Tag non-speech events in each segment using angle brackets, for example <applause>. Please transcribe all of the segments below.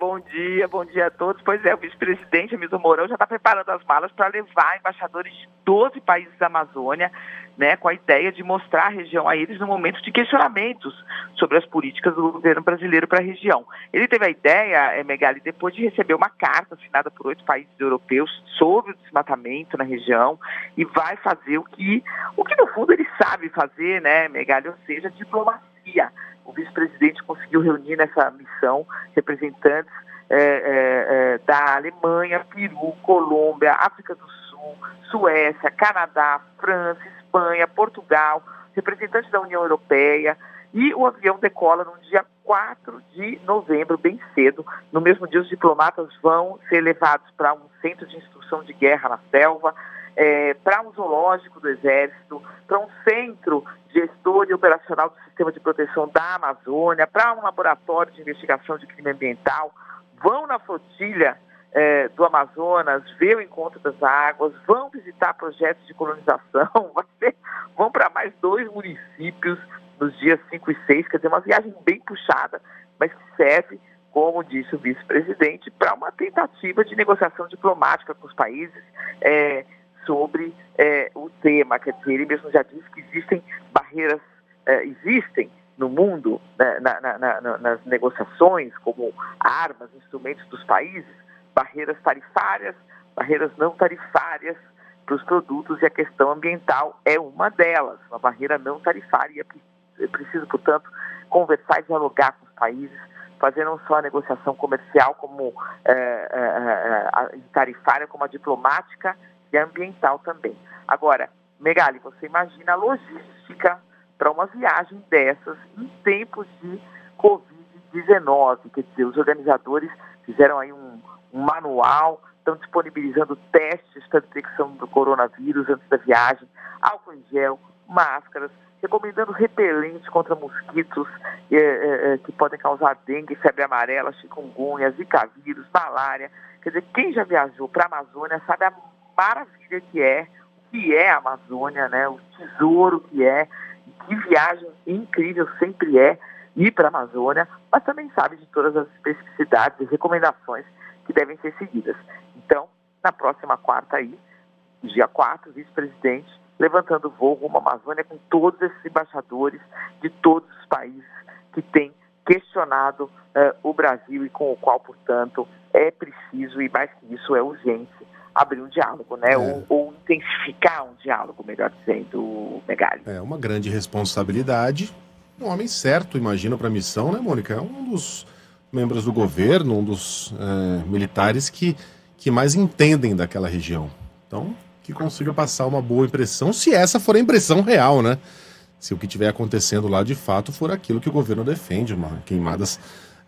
Bom dia, bom dia a todos. Pois é, o vice-presidente Hamilton Mourão já está preparando as malas para levar embaixadores de 12 países da Amazônia, né, com a ideia de mostrar a região a eles no momento de questionamentos sobre as políticas do governo brasileiro para a região. Ele teve a ideia, é, Megali, depois de receber uma carta assinada por oito países europeus sobre o desmatamento na região e vai fazer o que, o que no fundo ele sabe fazer, né, Megali, ou seja, diplomacia o vice-presidente conseguiu reunir nessa missão representantes é, é, é, da Alemanha, Peru, Colômbia, África do Sul, Suécia, Canadá, França, Espanha, Portugal, representantes da União Europeia. E o avião decola no dia 4 de novembro, bem cedo. No mesmo dia, os diplomatas vão ser levados para um centro de instrução de guerra na selva, é, para um zoológico do Exército, para um centro gestor e operacional do Sistema de Proteção da Amazônia, para um laboratório de investigação de crime ambiental, vão na flotilha é, do Amazonas, ver o encontro das águas, vão visitar projetos de colonização, <laughs> vão para mais dois municípios nos dias 5 e 6, quer dizer, uma viagem bem puxada, mas que serve, como disse o vice-presidente, para uma tentativa de negociação diplomática com os países. É, sobre é, o tema. Quer dizer, ele mesmo já disse que existem barreiras, é, existem no mundo, né, na, na, na, nas negociações, como armas, instrumentos dos países, barreiras tarifárias, barreiras não tarifárias para os produtos e a questão ambiental é uma delas, uma barreira não tarifária. É preciso, portanto, conversar e dialogar com os países, fazer não só a negociação comercial como é, é, é tarifária, como a diplomática e ambiental também. Agora, Megali, você imagina a logística para uma viagem dessas em tempos de Covid-19, quer dizer, os organizadores fizeram aí um, um manual, estão disponibilizando testes para detecção do coronavírus antes da viagem, álcool em gel, máscaras, recomendando repelentes contra mosquitos é, é, que podem causar dengue, febre amarela, chikungunya, zika vírus, malária. Quer dizer, quem já viajou para a Amazônia sabe a maravilha que é, o que é a Amazônia, né? O tesouro que é, que viagem incrível sempre é ir para a Amazônia, mas também sabe de todas as especificidades e recomendações que devem ser seguidas. Então, na próxima quarta aí, dia 4, vice-presidente, levantando voo rumo à Amazônia com todos esses embaixadores de todos os países que têm questionado uh, o Brasil e com o qual, portanto, é preciso, e mais que isso, é urgente, abrir um diálogo, né? É. Ou, ou, intensificar um diálogo, melhor dizendo, Megali. É uma grande responsabilidade. Um homem certo, imagino, para a missão, né, Mônica? É um dos membros do governo, um dos é, militares que, que mais entendem daquela região. Então, que consiga passar uma boa impressão, se essa for a impressão real, né? Se o que estiver acontecendo lá de fato for aquilo que o governo defende, uma queimadas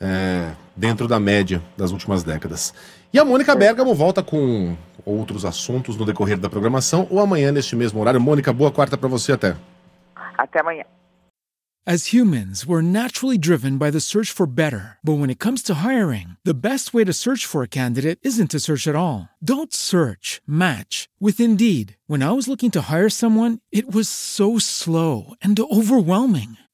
é, dentro da média das últimas décadas. E a Mônica Bergamo volta com outros assuntos no decorrer da programação ou amanhã neste mesmo horário. Mônica, boa quarta para você até. Até amanhã. As humans, we're naturally driven by the search for better. But when it comes to hiring, the best way to search for a candidate isn't to search at all. Don't search, match with Indeed. When I was looking to hire someone, it was so slow and overwhelming.